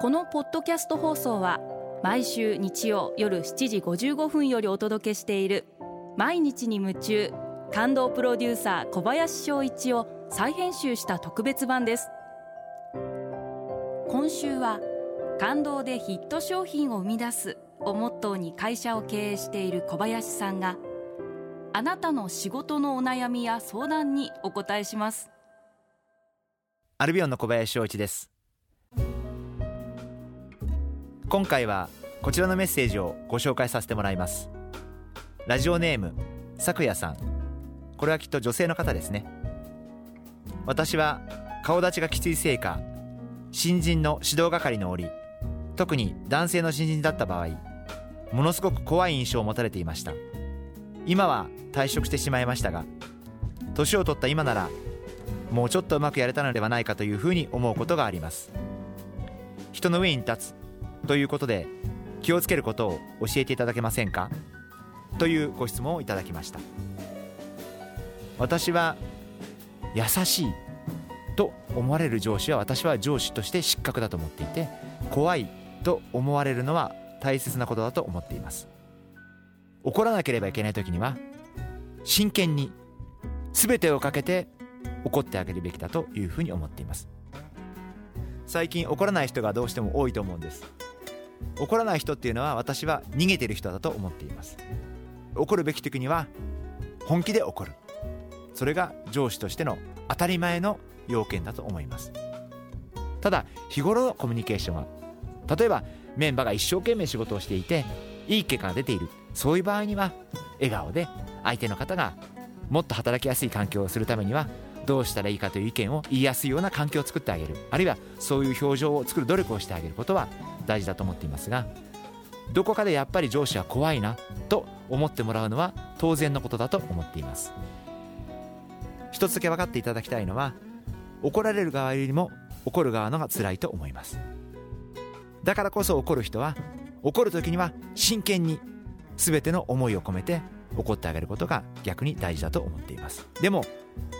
このポッドキャスト放送は毎週日曜夜7時55分よりお届けしている毎日に夢中感動プロデューサー小林翔一を再編集した特別版です。今週は感動でヒット商品を生み出すをモットーに会社を経営している小林さんがあなたの仕事のお悩みや相談にお答えします。アルビオンの小林翔一です。今回はこちらのメッセージをご紹介させてもらいます。ラジオネームさくやさん。これはきっと女性の方ですね。私は顔立ちがきついせいか新人の指導係の折特に男性の新人だった場合ものすごく怖い印象を持たれていました。今は退職してしまいましたが年を取った今ならもうちょっとうまくやれたのではないかというふうに思うことがあります。人の上に立つということで気をつけることを教えていただけませんか？というご質問をいただきました。私は優しいと思われる上司は私は上司として失格だと思っていて怖いと思われるのは大切なことだと思っています。怒らなければいけない時には真剣に全てをかけて怒ってあげるべきだというふうに思っています。最近怒らない人がどうしても多いと思うんです。怒らない人っていうのは私は逃げてる人だと思っています。怒るべき時には本気で怒る。それが上司としての当たり前の要件だと思います。ただ日頃のコミュニケーションは例えばメンバーが一生懸命仕事をしていていい結果が出ている。そういう場合には笑顔で相手の方がもっと働きやすい環境をするためにはどうしたらいいかという意見を言いやすいような環境を作ってあげる。あるいはそういう表情を作る努力をしてあげることは大事だと思っていますがどこかでやっぱり上司は怖いなと思ってもらうのは当然のことだと思っています。一つだけ分かっていただきたいのは怒られる側よりも怒る側のが辛いと思います。だからこそ怒る人は怒る時には真剣に全ての思いを込めて怒ってあげることが逆に大事だと思っています。でも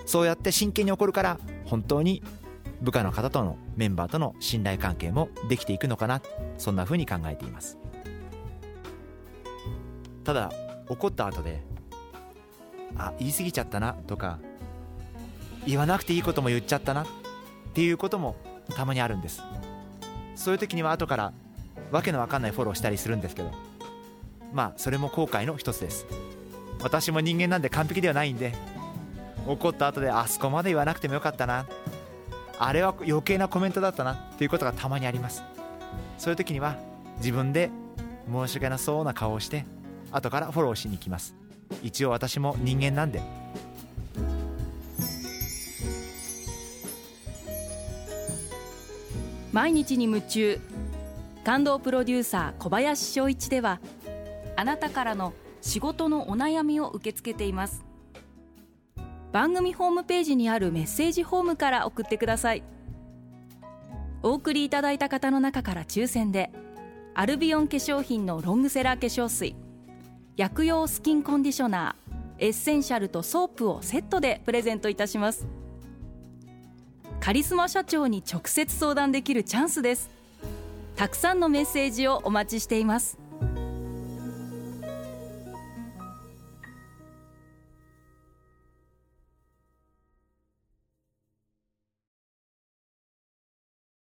そうやって真剣に怒るから本当に部下の方とのメンバーとの信頼関係もできていくのかな。そんな風に考えています。ただ怒った後であ言い過ぎちゃったなとか言わなくていいことも言っちゃったなっていうこともたまにあるんです。そういう時には後からわけのわかんないフォローしたりするんですけどまあそれも後悔の一つです。私も人間なんで完璧ではないんで。怒った後であそこまで言わなくてもよかったな。あれは余計なコメントだったなっていうことがたまにあります。そういう時には自分で申し訳なそうな顔をして後からフォローしに行きます。一応私も人間なんで。毎日に夢中。感動プロデューサー小林翔一ではあなたからの仕事のお悩みを受け付けています。番組ホームページにあるメッセージホームから送ってください。お送りいただいた方の中から抽選でアルビオン化粧品のロングセラー化粧水薬用スキンコンディショナーエッセンシャルとソープをセットでプレゼントいたします。カリスマ社長に直接相談できるチャンスです。たくさんのメッセージをお待ちしています。